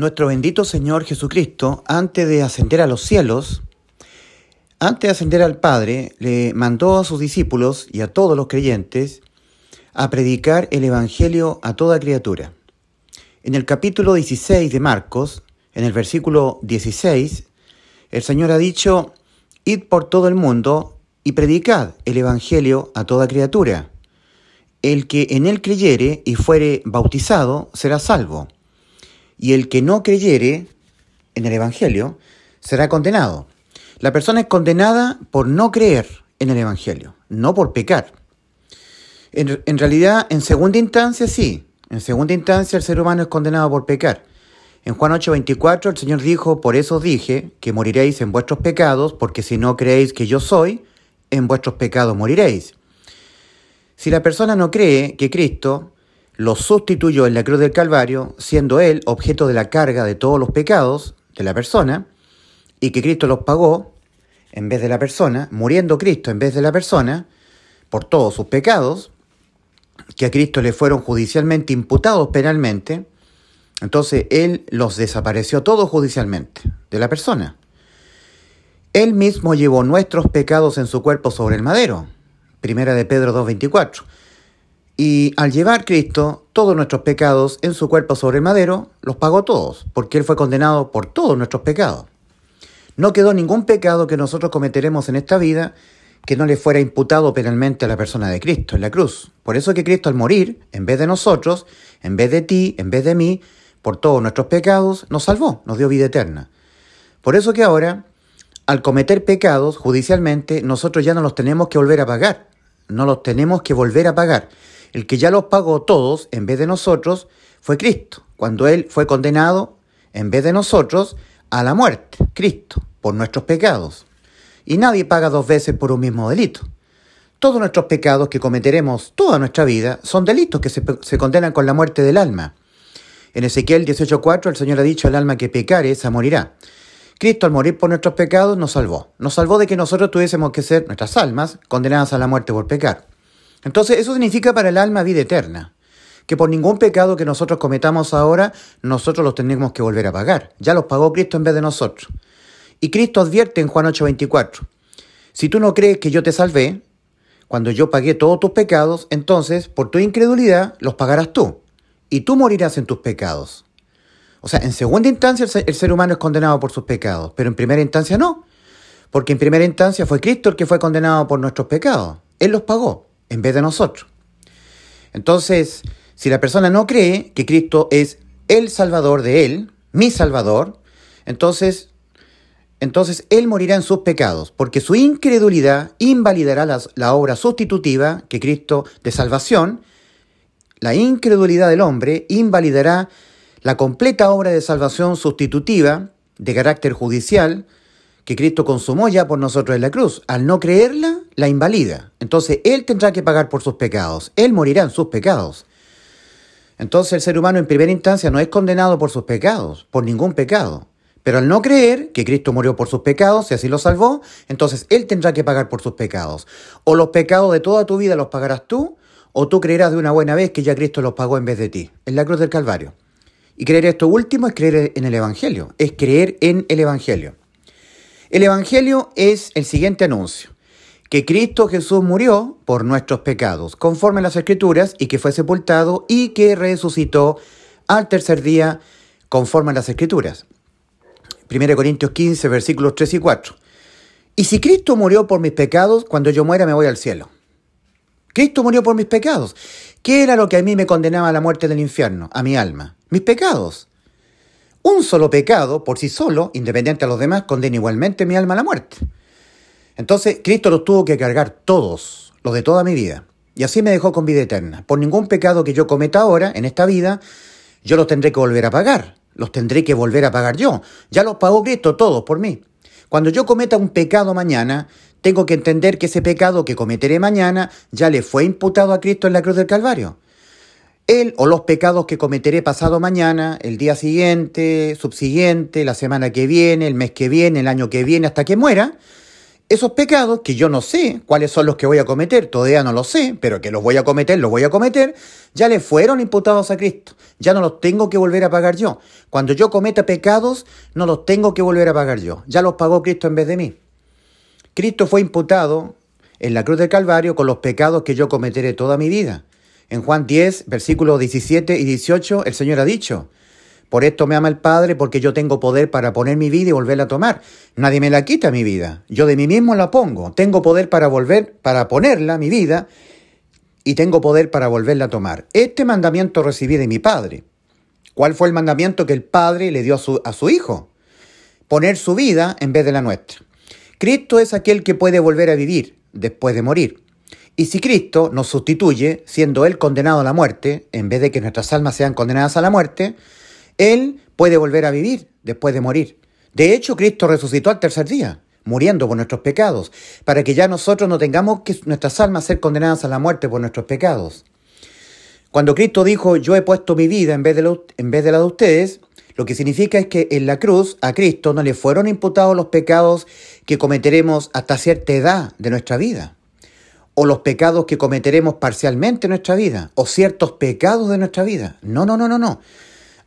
Nuestro bendito Señor Jesucristo, antes de ascender a los cielos, antes de ascender al Padre, le mandó a sus discípulos y a todos los creyentes a predicar el Evangelio a toda criatura. En el capítulo 16 de Marcos, en el versículo 16, el Señor ha dicho, Id por todo el mundo y predicad el Evangelio a toda criatura. El que en él creyere y fuere bautizado será salvo, y el que no creyere en el Evangelio será condenado. La persona es condenada por no creer en el Evangelio, no por pecar. En, realidad, en segunda instancia sí, en segunda instancia el ser humano es condenado por pecar. En Juan 8:24 el Señor dijo, por eso dije que moriréis en vuestros pecados, porque si no creéis que yo soy, en vuestros pecados moriréis. Si la persona no cree que Cristo lo sustituyó en la cruz del Calvario, siendo Él objeto de la carga de todos los pecados de la persona, y que Cristo los pagó en vez de la persona, muriendo Cristo en vez de la persona, por todos sus pecados, que a Cristo le fueron judicialmente imputados penalmente, entonces Él los desapareció todos judicialmente de la persona. Él mismo llevó nuestros pecados en su cuerpo sobre el madero, Primera de Pedro 2.24. Y al llevar Cristo todos nuestros pecados en su cuerpo sobre madero, los pagó todos, porque Él fue condenado por todos nuestros pecados. No quedó ningún pecado que nosotros cometeremos en esta vida que no le fuera imputado penalmente a la persona de Cristo en la cruz. Por eso que Cristo al morir, en vez de nosotros, en vez de ti, en vez de mí, por todos nuestros pecados, nos salvó, nos dio vida eterna. Por eso que ahora, al cometer pecados judicialmente, nosotros ya no los tenemos que volver a pagar, no los tenemos que volver a pagar. El que ya los pagó todos en vez de nosotros fue Cristo, cuando Él fue condenado en vez de nosotros a la muerte, Cristo, por nuestros pecados. Y nadie paga dos veces por un mismo delito. Todos nuestros pecados que cometeremos toda nuestra vida son delitos que se, se condenan con la muerte del alma. En Ezequiel 18.4 el Señor ha dicho al alma que pecare, esa morirá. Cristo al morir por nuestros pecados nos salvó. Nos salvó de que nosotros tuviésemos que ser, nuestras almas, condenadas a la muerte por pecar. Entonces eso significa para el alma vida eterna. Que por ningún pecado que nosotros cometamos ahora, nosotros los tenemos que volver a pagar. Ya los pagó Cristo en vez de nosotros. Y Cristo advierte en Juan 8:24, si tú no crees que yo te salvé, cuando yo pagué todos tus pecados, entonces por tu incredulidad los pagarás tú. Y tú morirás en tus pecados. O sea, en segunda instancia el ser humano es condenado por sus pecados, pero en primera instancia no. Porque en primera instancia fue Cristo el que fue condenado por nuestros pecados. Él los pagó, en vez de nosotros. Entonces, si la persona no cree que Cristo es el Salvador de él, mi Salvador, entonces, entonces él morirá en sus pecados, porque su incredulidad invalidará la, la obra sustitutiva que Cristo de salvación, la incredulidad del hombre invalidará la completa obra de salvación sustitutiva de carácter judicial que Cristo consumó ya por nosotros en la cruz. Al no creerla, la invalida. Entonces Él tendrá que pagar por sus pecados. Él morirá en sus pecados. Entonces el ser humano en primera instancia no es condenado por sus pecados, por ningún pecado. Pero al no creer que Cristo murió por sus pecados y así lo salvó, entonces Él tendrá que pagar por sus pecados. O los pecados de toda tu vida los pagarás tú, o tú creerás de una buena vez que ya Cristo los pagó en vez de ti, en la cruz del Calvario. Y creer esto último es creer en el Evangelio, es creer en el Evangelio. El Evangelio es el siguiente anuncio, que Cristo Jesús murió por nuestros pecados, conforme a las Escrituras, y que fue sepultado y que resucitó al tercer día, conforme a las Escrituras. 1 Corintios 15, versículos 3 y 4. Y si Cristo murió por mis pecados, cuando yo muera me voy al cielo. Cristo murió por mis pecados. ¿Qué era lo que a mí me condenaba a la muerte del infierno? A mi alma mis pecados. Un solo pecado, por sí solo, independiente a los demás, condena igualmente mi alma a la muerte. Entonces, Cristo los tuvo que cargar todos, los de toda mi vida. Y así me dejó con vida eterna. Por ningún pecado que yo cometa ahora, en esta vida, yo los tendré que volver a pagar. Los tendré que volver a pagar yo. Ya los pagó Cristo todos por mí. Cuando yo cometa un pecado mañana, tengo que entender que ese pecado que cometeré mañana ya le fue imputado a Cristo en la cruz del Calvario él o los pecados que cometeré pasado mañana, el día siguiente, subsiguiente, la semana que viene, el mes que viene, el año que viene, hasta que muera, Esos pecados, que yo no sé cuáles son los que voy a cometer, todavía no lo sé, pero que los voy a cometer, los voy a cometer, ya le fueron imputados a Cristo. Ya no los tengo que volver a pagar yo. Cuando yo cometa pecados, no los tengo que volver a pagar yo. Ya los pagó Cristo en vez de mí. Cristo fue imputado en la cruz del Calvario con los pecados que yo cometeré toda mi vida. En Juan 10, versículos 17 y 18, el Señor ha dicho, por esto me ama el Padre, porque yo tengo poder para poner mi vida y volverla a tomar. Nadie me la quita mi vida. Yo de mí mismo la pongo. Tengo poder para volver, para ponerla, mi vida, y tengo poder para volverla a tomar. Este mandamiento recibí de mi Padre. ¿Cuál fue el mandamiento que el Padre le dio a su, a su Hijo? Poner su vida en vez de la nuestra. Cristo es aquel que puede volver a vivir después de morir. Y si Cristo nos sustituye, siendo Él condenado a la muerte, en vez de que nuestras almas sean condenadas a la muerte, él puede volver a vivir después de morir. De hecho, Cristo resucitó al tercer día, muriendo por nuestros pecados, para que ya nosotros no tengamos que nuestras almas ser condenadas a la muerte por nuestros pecados. Cuando Cristo dijo, yo he puesto mi vida en vez, de vez de la de ustedes, lo que significa es que en la cruz a Cristo no le fueron imputados los pecados que cometeremos hasta cierta edad de nuestra vida, o los pecados que cometeremos parcialmente en nuestra vida, o ciertos pecados de nuestra vida. No, no, no, no, no.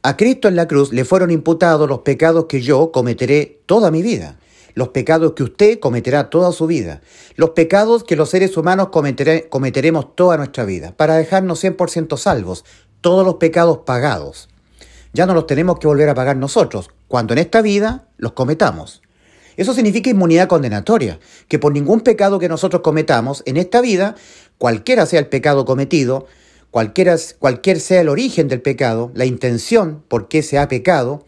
A Cristo en la cruz le fueron imputados los pecados que yo cometeré toda mi vida, los pecados que usted cometerá toda su vida, los pecados que los seres humanos cometeremos toda nuestra vida, para dejarnos 100% salvos, todos los pecados pagados. Ya no los tenemos que volver a pagar nosotros, cuando en esta vida los cometamos. Eso significa inmunidad condenatoria, que por ningún pecado que nosotros cometamos en esta vida, cualquiera sea el pecado cometido, cualquier sea el origen del pecado, la intención por qué se ha pecado,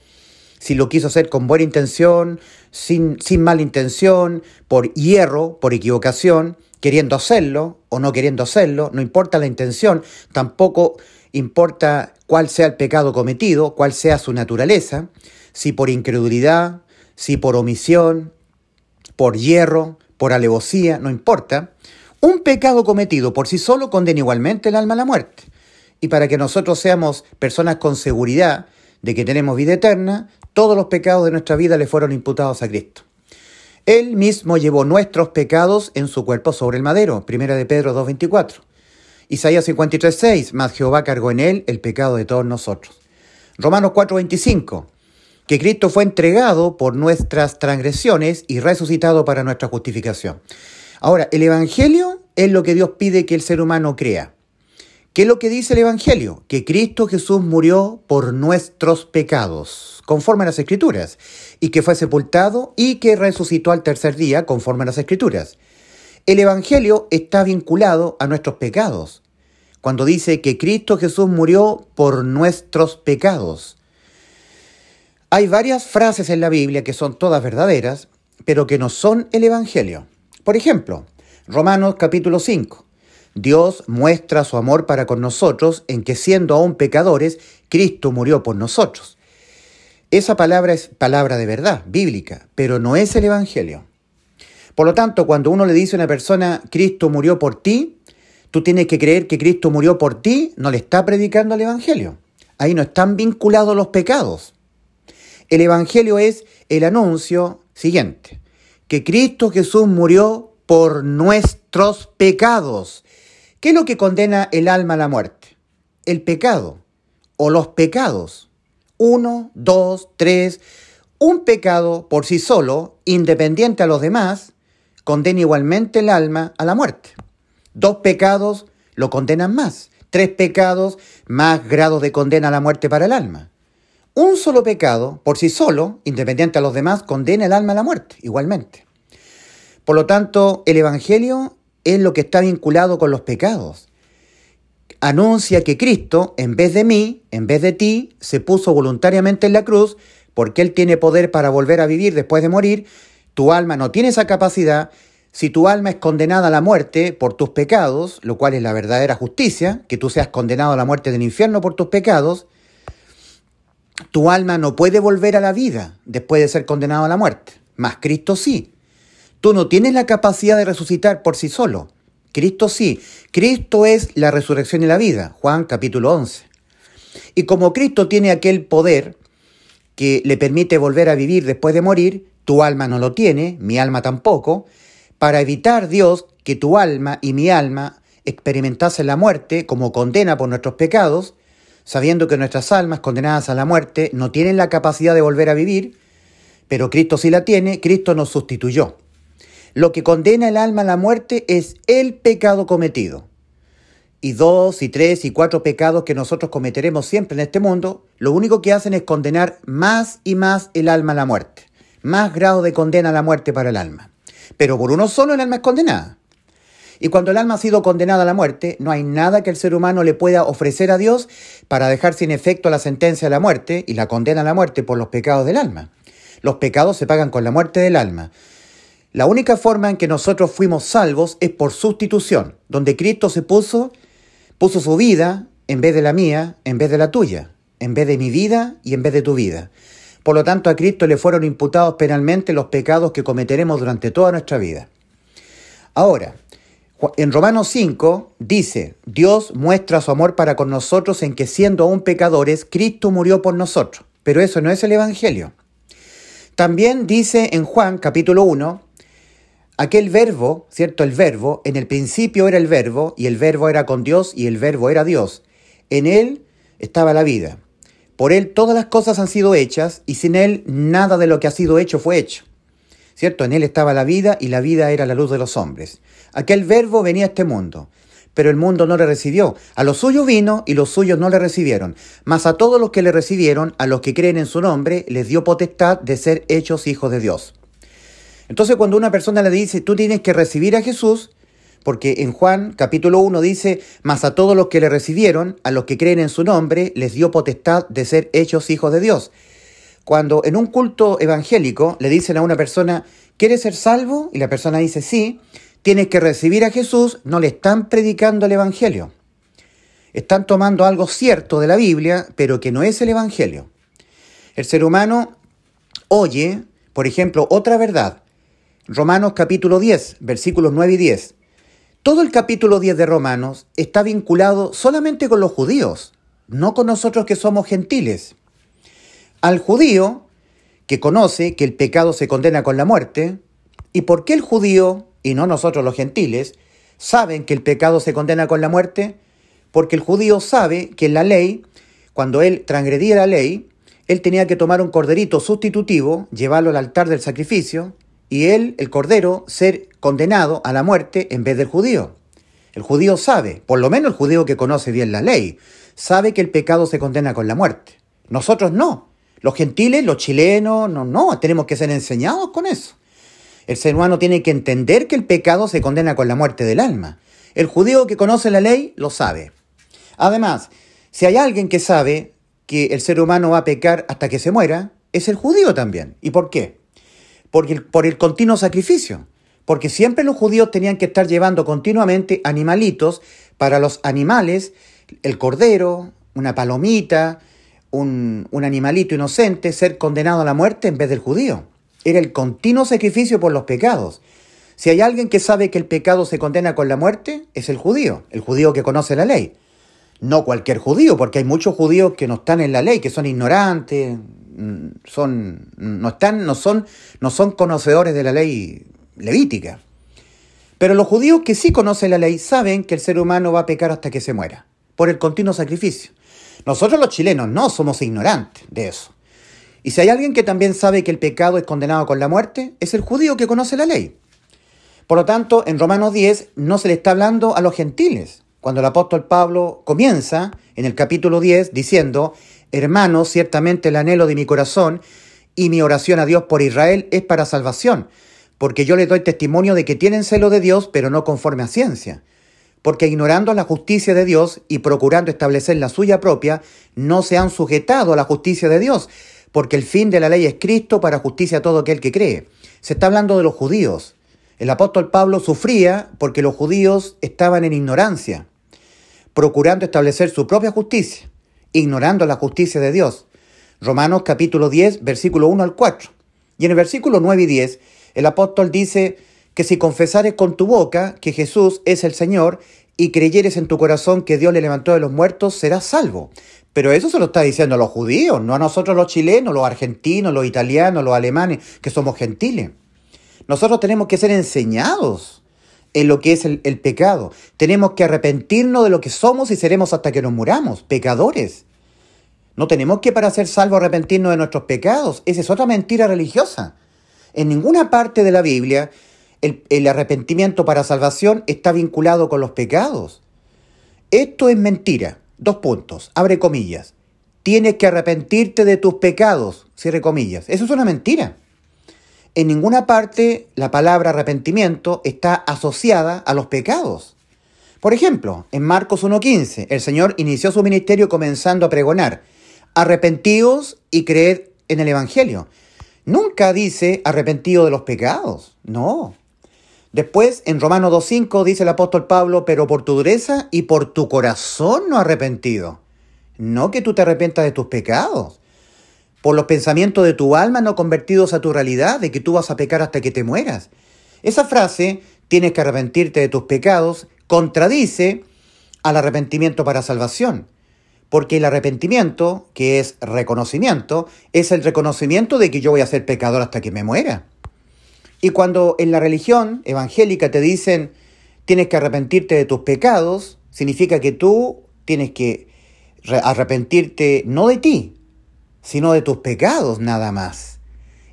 si lo quiso hacer con buena intención, sin, sin mala intención, por hierro, por equivocación, queriendo hacerlo o no queriendo hacerlo, no importa la intención, tampoco importa cuál sea el pecado cometido, cuál sea su naturaleza, si por incredulidad, si por omisión, por hierro, por alevosía, no importa. Un pecado cometido por sí solo condena igualmente el alma a la muerte. Y para que nosotros seamos personas con seguridad de que tenemos vida eterna, todos los pecados de nuestra vida le fueron imputados a Cristo. Él mismo llevó nuestros pecados en su cuerpo sobre el madero, primera de Pedro 2.24. Isaías 53.6, más Jehová cargó en él el pecado de todos nosotros. Romanos 4.25, que Cristo fue entregado por nuestras transgresiones y resucitado para nuestra justificación. Ahora, el Evangelio es lo que Dios pide que el ser humano crea. ¿Qué es lo que dice el Evangelio? Que Cristo Jesús murió por nuestros pecados, conforme a las Escrituras, y que fue sepultado y que resucitó al tercer día, conforme a las Escrituras. El Evangelio está vinculado a nuestros pecados, cuando dice que Cristo Jesús murió por nuestros pecados. Hay varias frases en la Biblia que son todas verdaderas, pero que no son el Evangelio. Por ejemplo, Romanos capítulo 5. Dios muestra su amor para con nosotros en que siendo aún pecadores, Cristo murió por nosotros. Esa palabra es palabra de verdad, bíblica, pero no es el Evangelio. Por lo tanto, cuando uno le dice a una persona, Cristo murió por ti, tú tienes que creer que Cristo murió por ti, no le está predicando el Evangelio. Ahí no están vinculados los pecados. El Evangelio es el anuncio siguiente que Cristo Jesús murió por nuestros pecados. ¿Qué es lo que condena el alma a la muerte? El pecado o los pecados. Uno, dos, tres. Un pecado por sí solo, independiente a los demás, condena igualmente el alma a la muerte. Dos pecados lo condenan más. Tres pecados, más grado de condena a la muerte para el alma. Un solo pecado, por sí solo, independiente a los demás, condena el alma a la muerte, igualmente. Por lo tanto, el Evangelio es lo que está vinculado con los pecados. Anuncia que Cristo, en vez de mí, en vez de ti, se puso voluntariamente en la cruz, porque Él tiene poder para volver a vivir después de morir. Tu alma no tiene esa capacidad. Si tu alma es condenada a la muerte por tus pecados, lo cual es la verdadera justicia, que tú seas condenado a la muerte del infierno por tus pecados, tu alma no puede volver a la vida después de ser condenado a la muerte, mas Cristo sí. Tú no tienes la capacidad de resucitar por sí solo. Cristo sí. Cristo es la resurrección y la vida. Juan capítulo 11. Y como Cristo tiene aquel poder que le permite volver a vivir después de morir, tu alma no lo tiene, mi alma tampoco, para evitar Dios que tu alma y mi alma experimentasen la muerte como condena por nuestros pecados, sabiendo que nuestras almas condenadas a la muerte no tienen la capacidad de volver a vivir, pero Cristo sí la tiene, Cristo nos sustituyó. Lo que condena el alma a la muerte es el pecado cometido. Y dos, y tres, y cuatro pecados que nosotros cometeremos siempre en este mundo, lo único que hacen es condenar más y más el alma a la muerte. Más grado de condena a la muerte para el alma. Pero por uno solo el alma es condenada. Y cuando el alma ha sido condenada a la muerte, no hay nada que el ser humano le pueda ofrecer a Dios para dejar sin efecto la sentencia de la muerte y la condena a la muerte por los pecados del alma. Los pecados se pagan con la muerte del alma. La única forma en que nosotros fuimos salvos es por sustitución, donde Cristo se puso, puso su vida en vez de la mía, en vez de la tuya, en vez de mi vida y en vez de tu vida. Por lo tanto, a Cristo le fueron imputados penalmente los pecados que cometeremos durante toda nuestra vida. Ahora, en Romanos 5 dice, Dios muestra su amor para con nosotros en que siendo aún pecadores, Cristo murió por nosotros. Pero eso no es el Evangelio. También dice en Juan capítulo 1, aquel verbo, ¿cierto? El verbo, en el principio era el verbo, y el verbo era con Dios, y el verbo era Dios. En él estaba la vida. Por él todas las cosas han sido hechas, y sin él nada de lo que ha sido hecho fue hecho. ¿Cierto? En él estaba la vida y la vida era la luz de los hombres. Aquel verbo venía a este mundo, pero el mundo no le recibió. A los suyos vino y los suyos no le recibieron. Mas a todos los que le recibieron, a los que creen en su nombre, les dio potestad de ser hechos hijos de Dios. Entonces cuando una persona le dice, tú tienes que recibir a Jesús, porque en Juan capítulo 1 dice, mas a todos los que le recibieron, a los que creen en su nombre, les dio potestad de ser hechos hijos de Dios. Cuando en un culto evangélico le dicen a una persona, ¿quieres ser salvo? Y la persona dice sí, tienes que recibir a Jesús, no le están predicando el Evangelio. Están tomando algo cierto de la Biblia, pero que no es el Evangelio. El ser humano oye, por ejemplo, otra verdad. Romanos capítulo 10, versículos 9 y 10. Todo el capítulo 10 de Romanos está vinculado solamente con los judíos, no con nosotros que somos gentiles. Al judío, que conoce que el pecado se condena con la muerte, y por qué el judío, y no nosotros los gentiles, saben que el pecado se condena con la muerte, porque el judío sabe que en la ley, cuando él transgredía la ley, él tenía que tomar un corderito sustitutivo, llevarlo al altar del sacrificio, y él, el cordero, ser condenado a la muerte en vez del judío. El judío sabe, por lo menos el judío que conoce bien la ley, sabe que el pecado se condena con la muerte. Nosotros no. Los gentiles, los chilenos, no, no, tenemos que ser enseñados con eso. El ser humano tiene que entender que el pecado se condena con la muerte del alma. El judío que conoce la ley lo sabe. Además, si hay alguien que sabe que el ser humano va a pecar hasta que se muera, es el judío también. ¿Y por qué? Porque, por el continuo sacrificio. Porque siempre los judíos tenían que estar llevando continuamente animalitos para los animales, el cordero, una palomita, un, animalito inocente ser condenado a la muerte en vez del judío. Era el continuo sacrificio por los pecados. Si hay alguien que sabe que el pecado se condena con la muerte, es el judío, el judío que conoce la ley. No cualquier judío, porque hay muchos judíos que no están en la ley, que son ignorantes, mm, son, no, están, no, son, no son conocedores de la ley levítica. Pero los judíos que sí conocen la ley saben que el ser humano va a pecar hasta que se muera, por el continuo sacrificio. Nosotros los chilenos no somos ignorantes de eso. Y si hay alguien que también sabe que el pecado es condenado con la muerte, es el judío que conoce la ley. Por lo tanto, en Romanos 10 no se le está hablando a los gentiles, cuando el apóstol Pablo comienza en el capítulo 10 diciendo, hermanos, ciertamente el anhelo de mi corazón y mi oración a Dios por Israel es para salvación, porque yo le doy testimonio de que tienen celo de Dios, pero no conforme a ciencia. Porque ignorando la justicia de Dios y procurando establecer la suya propia, no se han sujetado a la justicia de Dios, porque el fin de la ley es Cristo para justicia a todo aquel que cree. Se está hablando de los judíos. El apóstol Pablo sufría porque los judíos estaban en ignorancia, procurando establecer su propia justicia, ignorando la justicia de Dios. Romanos capítulo 10, versículo 1 al 4. Y en el versículo 9 y 10, el apóstol dice, que si confesares con tu boca que Jesús es el Señor y creyeres en tu corazón que Dios le levantó de los muertos, serás salvo. Pero eso se lo está diciendo a los judíos, no a nosotros los chilenos, los argentinos, los italianos, los alemanes, que somos gentiles. Nosotros tenemos que ser enseñados en lo que es el, pecado. Tenemos que arrepentirnos de lo que somos y seremos hasta que nos muramos, pecadores. No tenemos que para ser salvos arrepentirnos de nuestros pecados. Esa es otra mentira religiosa. En ninguna parte de la Biblia el arrepentimiento para salvación está vinculado con los pecados. Esto es mentira. Dos puntos. Abre comillas. Tienes que arrepentirte de tus pecados. Cierre comillas. Eso es una mentira. En ninguna parte la palabra arrepentimiento está asociada a los pecados. Por ejemplo, en Marcos 1.15, el Señor inició su ministerio comenzando a pregonar, arrepentidos y creed en el Evangelio. Nunca dice arrepentido de los pecados, no. Después, en Romanos 2.5 dice el apóstol Pablo, pero por tu dureza y por tu corazón no arrepentido. No que tú te arrepentas de tus pecados por los pensamientos de tu alma no convertidos a tu realidad, de que tú vas a pecar hasta que te mueras. Esa frase, tienes que arrepentirte de tus pecados, contradice al arrepentimiento para salvación. Porque el arrepentimiento, que es reconocimiento, es el reconocimiento de que yo voy a ser pecador hasta que me muera. Y cuando en la religión evangélica te dicen tienes que arrepentirte de tus pecados, significa que tú tienes que arrepentirte no de ti, sino de tus pecados nada más.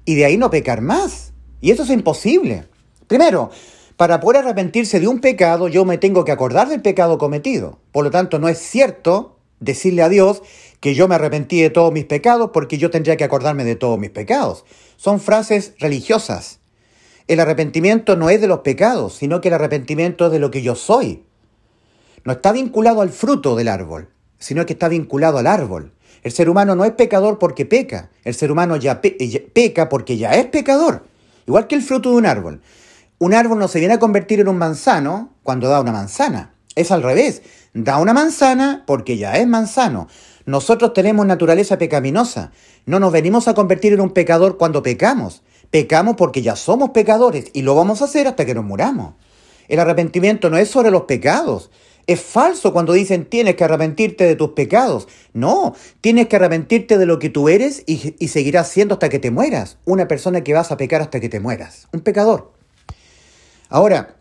Y de ahí no pecar más. Y eso es imposible. Primero, para poder arrepentirse de un pecado, yo me tengo que acordar del pecado cometido. Por lo tanto, no es cierto decirle a Dios que yo me arrepentí de todos mis pecados porque yo tendría que acordarme de todos mis pecados. Son frases religiosas. El arrepentimiento no es de los pecados, sino que el arrepentimiento es de lo que yo soy. No está vinculado al fruto del árbol, sino que está vinculado al árbol. El ser humano no es pecador porque peca, el ser humano ya, peca porque ya es pecador, igual que el fruto de un árbol. Un árbol no se viene a convertir en un manzano cuando da una manzana, es al revés, da una manzana porque ya es manzano. Nosotros tenemos naturaleza pecaminosa, no nos venimos a convertir en un pecador cuando pecamos, pecamos porque ya somos pecadores y lo vamos a hacer hasta que nos muramos. El arrepentimiento no es sobre los pecados, es falso cuando dicen tienes que arrepentirte de tus pecados. No, tienes que arrepentirte de lo que tú eres y, y, seguirás siendo hasta que te mueras. Una persona que vas a pecar hasta que te mueras. Un pecador. Ahora,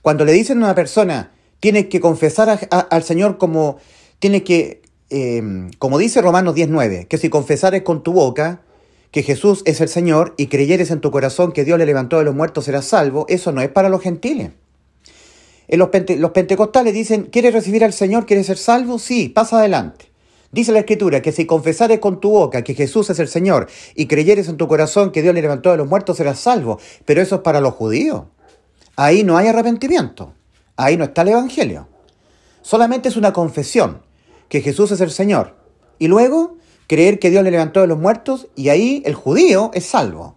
cuando le dicen a una persona tienes que confesar al Señor como tienes que, eh, como dice Romanos 19, que si confesares con tu boca que Jesús es el Señor y creyeres en tu corazón que Dios le levantó de los muertos serás salvo, eso no es para los gentiles. Los, pente, los, pentecostales dicen, ¿quieres recibir al Señor? ¿Quieres ser salvo? Sí, pasa adelante. Dice la Escritura que si confesares con tu boca que Jesús es el Señor y creyeres en tu corazón que Dios le levantó de los muertos, serás salvo. Pero eso es para los judíos. Ahí no hay arrepentimiento. Ahí no está el Evangelio. Solamente es una confesión que Jesús es el Señor. Y luego creer que Dios le levantó de los muertos y ahí el judío es salvo.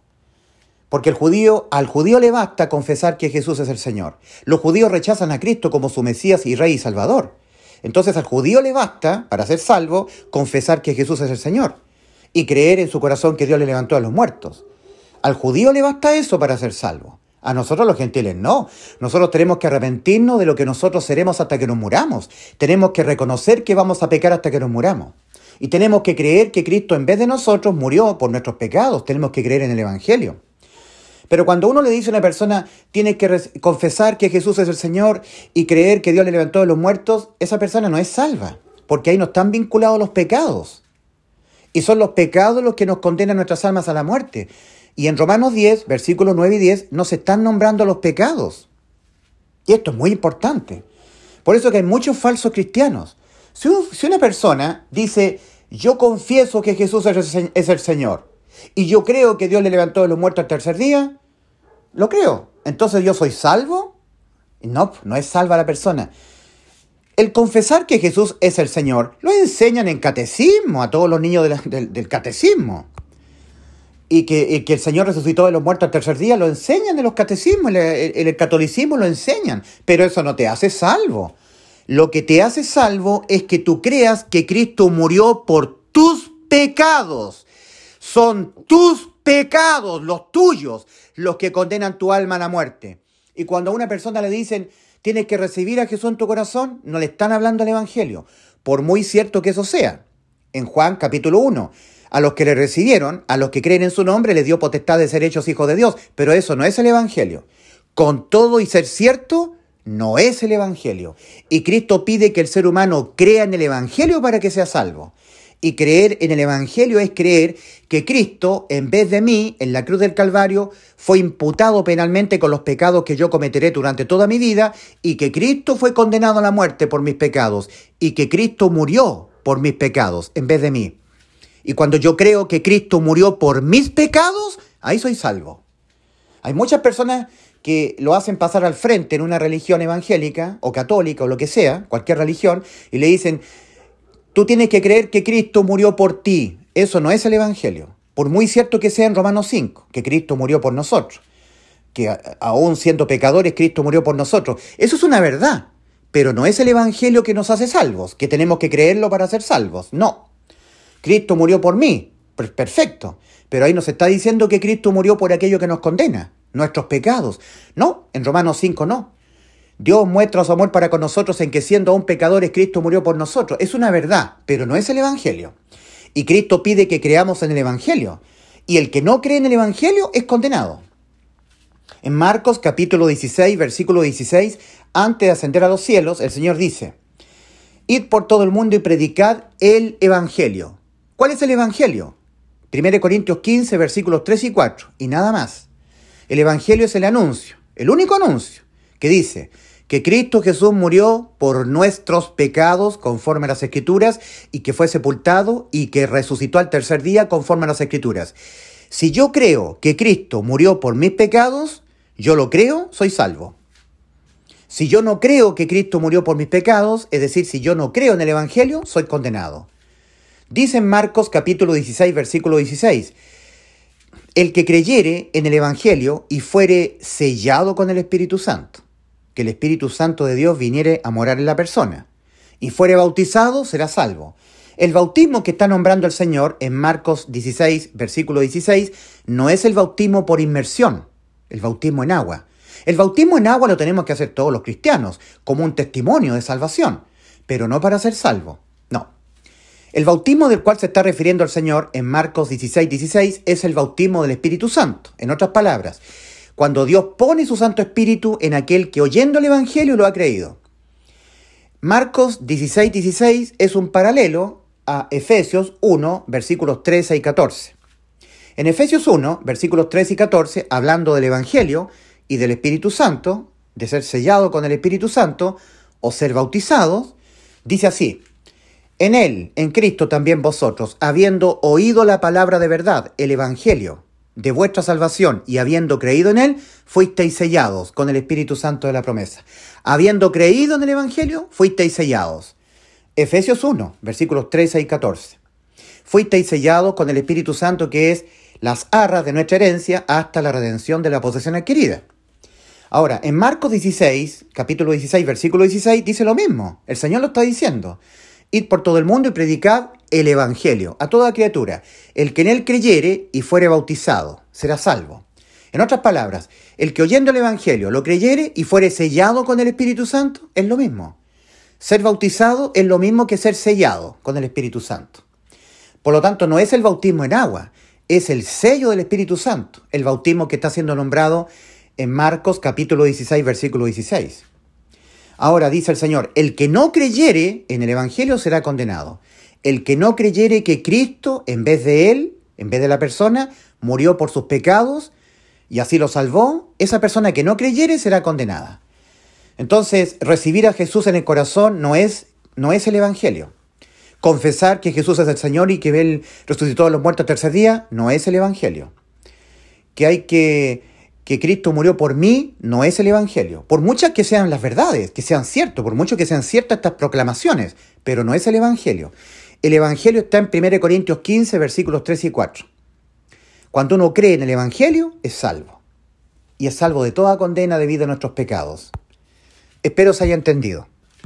Porque el judío, al judío le basta confesar que Jesús es el Señor. Los judíos rechazan a Cristo como su Mesías y Rey y Salvador. Entonces al judío le basta, para ser salvo, confesar que Jesús es el Señor y creer en su corazón que Dios le levantó a los muertos. Al judío le basta eso para ser salvo. A nosotros los gentiles no. Nosotros tenemos que arrepentirnos de lo que nosotros seremos hasta que nos muramos. Tenemos que reconocer que vamos a pecar hasta que nos muramos. Y tenemos que creer que Cristo en vez de nosotros murió por nuestros pecados. Tenemos que creer en el Evangelio. Pero cuando uno le dice a una persona, tiene que confesar que Jesús es el Señor y creer que Dios le levantó de los muertos, esa persona no es salva, porque ahí no están vinculados los pecados. Y son los pecados los que nos condenan nuestras almas a la muerte. Y en Romanos 10, versículos 9 y 10, nos están nombrando los pecados. Y esto es muy importante. Por eso que hay muchos falsos cristianos. Si, una persona dice, yo confieso que Jesús es el Señor, y yo creo que Dios le levantó de los muertos al tercer día, lo creo. Entonces yo soy salvo. No, no es salva la persona. El confesar que Jesús es el Señor lo enseñan en catecismo a todos los niños del, catecismo. Y que, el Señor resucitó de los muertos al tercer día lo enseñan en los catecismos, el, en el catolicismo lo enseñan. Pero eso no te hace salvo. Lo que te hace salvo es que tú creas que Cristo murió por tus pecados son tus pecados, los tuyos, los que condenan tu alma a la muerte. Y cuando a una persona le dicen, tienes que recibir a Jesús en tu corazón, no le están hablando al Evangelio, por muy cierto que eso sea. En Juan capítulo 1, a los que le recibieron, a los que creen en su nombre, les dio potestad de ser hechos hijos de Dios. Pero eso no es el Evangelio. Con todo y ser cierto, no es el Evangelio. Y Cristo pide que el ser humano crea en el Evangelio para que sea salvo. Y creer en el Evangelio es creer que Cristo, en vez de mí, en la cruz del Calvario, fue imputado penalmente con los pecados que yo cometeré durante toda mi vida y que Cristo fue condenado a la muerte por mis pecados y que Cristo murió por mis pecados en vez de mí. Y cuando yo creo que Cristo murió por mis pecados, ahí soy salvo. Hay muchas personas que lo hacen pasar al frente en una religión evangélica o católica o lo que sea, cualquier religión, y le dicen, Tú tienes que creer que Cristo murió por ti. Eso no es el Evangelio. Por muy cierto que sea en Romanos 5, que Cristo murió por nosotros. Que aún siendo pecadores, Cristo murió por nosotros. Eso es una verdad. Pero no es el Evangelio que nos hace salvos, que tenemos que creerlo para ser salvos. No. Cristo murió por mí. Perfecto. Pero ahí nos está diciendo que Cristo murió por aquello que nos condena, nuestros pecados. No, en Romanos 5 no. Dios muestra su amor para con nosotros en que siendo aún pecadores Cristo murió por nosotros. Es una verdad, pero no es el Evangelio. Y Cristo pide que creamos en el Evangelio. Y el que no cree en el Evangelio es condenado. En Marcos capítulo 16, versículo 16, antes de ascender a los cielos, el Señor dice, Id por todo el mundo y predicad el Evangelio. ¿Cuál es el Evangelio? 1 Corintios 15, versículos 3 y 4, y nada más. El Evangelio es el anuncio, el único anuncio, que dice, que Cristo Jesús murió por nuestros pecados conforme a las Escrituras y que fue sepultado y que resucitó al tercer día conforme a las Escrituras. Si yo creo que Cristo murió por mis pecados, yo lo creo, soy salvo. Si yo no creo que Cristo murió por mis pecados, es decir, si yo no creo en el Evangelio, soy condenado. Dice Marcos capítulo 16, versículo 16, el que creyere en el Evangelio y fuere sellado con el Espíritu Santo que el Espíritu Santo de Dios viniere a morar en la persona y fuere bautizado, será salvo. El bautismo que está nombrando el Señor en Marcos 16, versículo 16, no es el bautismo por inmersión, el bautismo en agua. El bautismo en agua lo tenemos que hacer todos los cristianos, como un testimonio de salvación, pero no para ser salvo. El bautismo del cual se está refiriendo el Señor en Marcos 16, 16 es el bautismo del Espíritu Santo. En otras palabras, cuando Dios pone su Santo Espíritu en aquel que oyendo el Evangelio lo ha creído. Marcos 16, 16 es un paralelo a Efesios 1, versículos 13 y 14. En Efesios 1, versículos 13 y 14, hablando del Evangelio y del Espíritu Santo, de ser sellado con el Espíritu Santo o ser bautizados, dice así, en Él, en Cristo también vosotros, habiendo oído la palabra de verdad, el Evangelio, de vuestra salvación y habiendo creído en Él, fuisteis sellados con el Espíritu Santo de la promesa. Habiendo creído en el Evangelio, fuisteis sellados. Efesios 1, versículos 13 y 14. Fuisteis sellados con el Espíritu Santo que es las arras de nuestra herencia hasta la redención de la posesión adquirida. Ahora, en Marcos 16, capítulo 16, versículo 16, dice lo mismo. El Señor lo está diciendo. Id por todo el mundo y predicad el Evangelio a toda criatura. El que en él creyere y fuere bautizado será salvo. En otras palabras, el que oyendo el Evangelio lo creyere y fuere sellado con el Espíritu Santo es lo mismo. Ser bautizado es lo mismo que ser sellado con el Espíritu Santo. Por lo tanto, no es el bautismo en agua, es el sello del Espíritu Santo, el bautismo que está siendo nombrado en Marcos capítulo 16, versículo 16. Ahora dice el Señor, el que no creyere en el Evangelio será condenado. El que no creyere que Cristo, en vez de él, en vez de la persona, murió por sus pecados y así lo salvó, esa persona que no creyere será condenada. Entonces, recibir a Jesús en el corazón no es, no es el Evangelio. Confesar que Jesús es el Señor y que Él resucitó a los muertos el tercer día no es el Evangelio. Que hay que que Cristo murió por mí no es el Evangelio. Por muchas que sean las verdades, que sean ciertas, por mucho que sean ciertas estas proclamaciones, pero no es el Evangelio. El Evangelio está en 1 Corintios 15, versículos 3 y 4. Cuando uno cree en el Evangelio, es salvo. Y es salvo de toda condena debido a nuestros pecados. Espero se haya entendido.